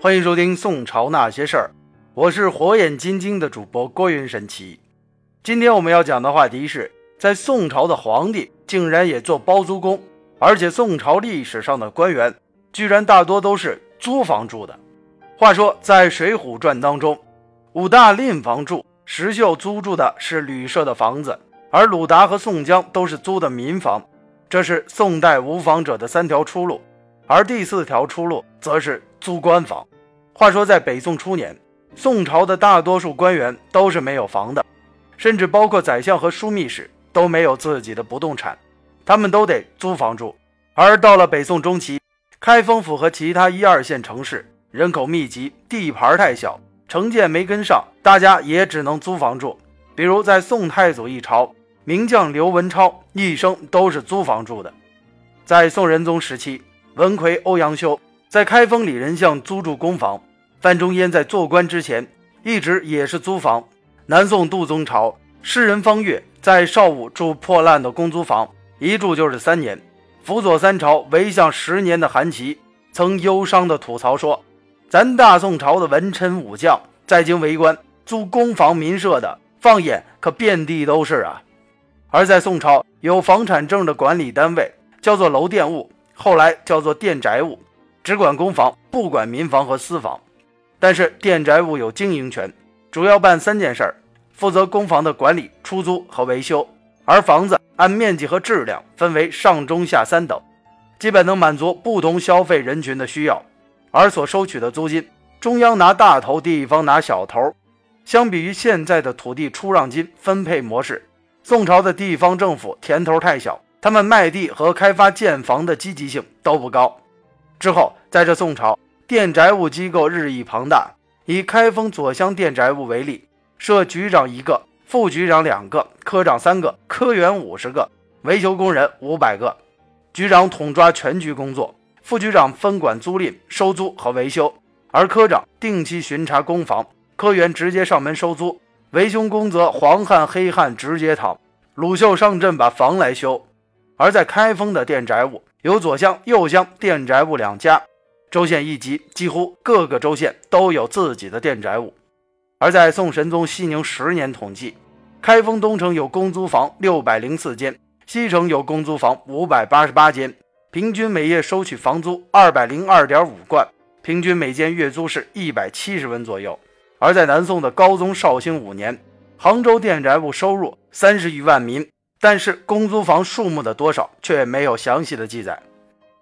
欢迎收听《宋朝那些事儿》，我是火眼金睛的主播郭云神奇。今天我们要讲的话题是，在宋朝的皇帝竟然也做包租公，而且宋朝历史上的官员居然大多都是租房住的。话说，在《水浒传》当中，五大赁房住，石秀租住的是旅社的房子，而鲁达和宋江都是租的民房。这是宋代无房者的三条出路，而第四条出路则是租官房。话说，在北宋初年，宋朝的大多数官员都是没有房的，甚至包括宰相和枢密使都没有自己的不动产，他们都得租房住。而到了北宋中期，开封府和其他一二线城市人口密集，地盘太小，城建没跟上，大家也只能租房住。比如在宋太祖一朝，名将刘文超一生都是租房住的。在宋仁宗时期，文魁欧阳修在开封里仁巷租住公房。范仲淹在做官之前，一直也是租房。南宋杜宗朝诗人方悦在邵武住破烂的公租房，一住就是三年。辅佐三朝为相十年的韩琦曾忧伤地吐槽说：“咱大宋朝的文臣武将在京为官，租公房民舍的，放眼可遍地都是啊。”而在宋朝，有房产证的管理单位叫做楼店务，后来叫做店宅务，只管公房，不管民房和私房。但是店宅务有经营权，主要办三件事儿：负责公房的管理、出租和维修。而房子按面积和质量分为上、中、下三等，基本能满足不同消费人群的需要。而所收取的租金，中央拿大头，地方拿小头。相比于现在的土地出让金分配模式，宋朝的地方政府甜头太小，他们卖地和开发建房的积极性都不高。之后，在这宋朝。电宅务机构日益庞大，以开封左厢电宅务为例，设局长一个，副局长两个，科长三个，科员五十个，维修工人五百个。局长统抓全局工作，副局长分管租赁、收租和维修，而科长定期巡查工房，科员直接上门收租，维修工则黄汉黑汉直接躺，鲁秀上阵把房来修。而在开封的电宅务，有左厢、右厢电宅务两家。州县一级，几乎各个州县都有自己的店宅务。而在宋神宗熙宁十年统计，开封东城有公租房六百零四间，西城有公租房五百八十八间，平均每月收取房租二百零二点五贯，平均每间月租是一百七十文左右。而在南宋的高宗绍兴五年，杭州店宅务收入三十余万民，但是公租房数目的多少却没有详细的记载。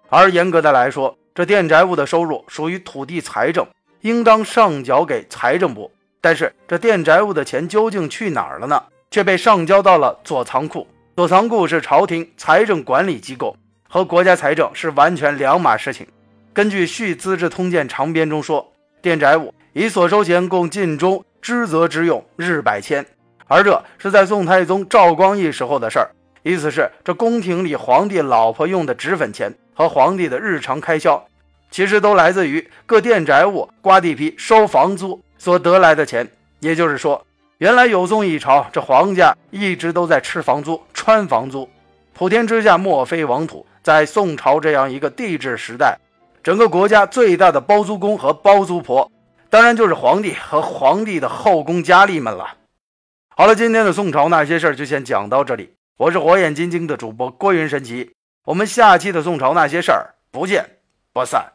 而严格的来说，这店宅物的收入属于土地财政，应当上缴给财政部。但是这店宅物的钱究竟去哪儿了呢？却被上交到了左仓库。左仓库是朝廷财政管理机构，和国家财政是完全两码事情。根据《续资治通鉴长编》中说，店宅物以所收钱供尽忠知责之用，日百千。而这是在宋太宗赵光义时候的事儿，意思是这宫廷里皇帝老婆用的脂粉钱。和皇帝的日常开销，其实都来自于各店宅务刮地皮、收房租所得来的钱。也就是说，原来有宋一朝，这皇家一直都在吃房租、穿房租。普天之下莫非王土，在宋朝这样一个帝制时代，整个国家最大的包租公和包租婆，当然就是皇帝和皇帝的后宫佳丽们了。好了，今天的宋朝那些事儿就先讲到这里。我是火眼金睛的主播郭云神奇。我们下期的宋朝那些事儿，不见不散。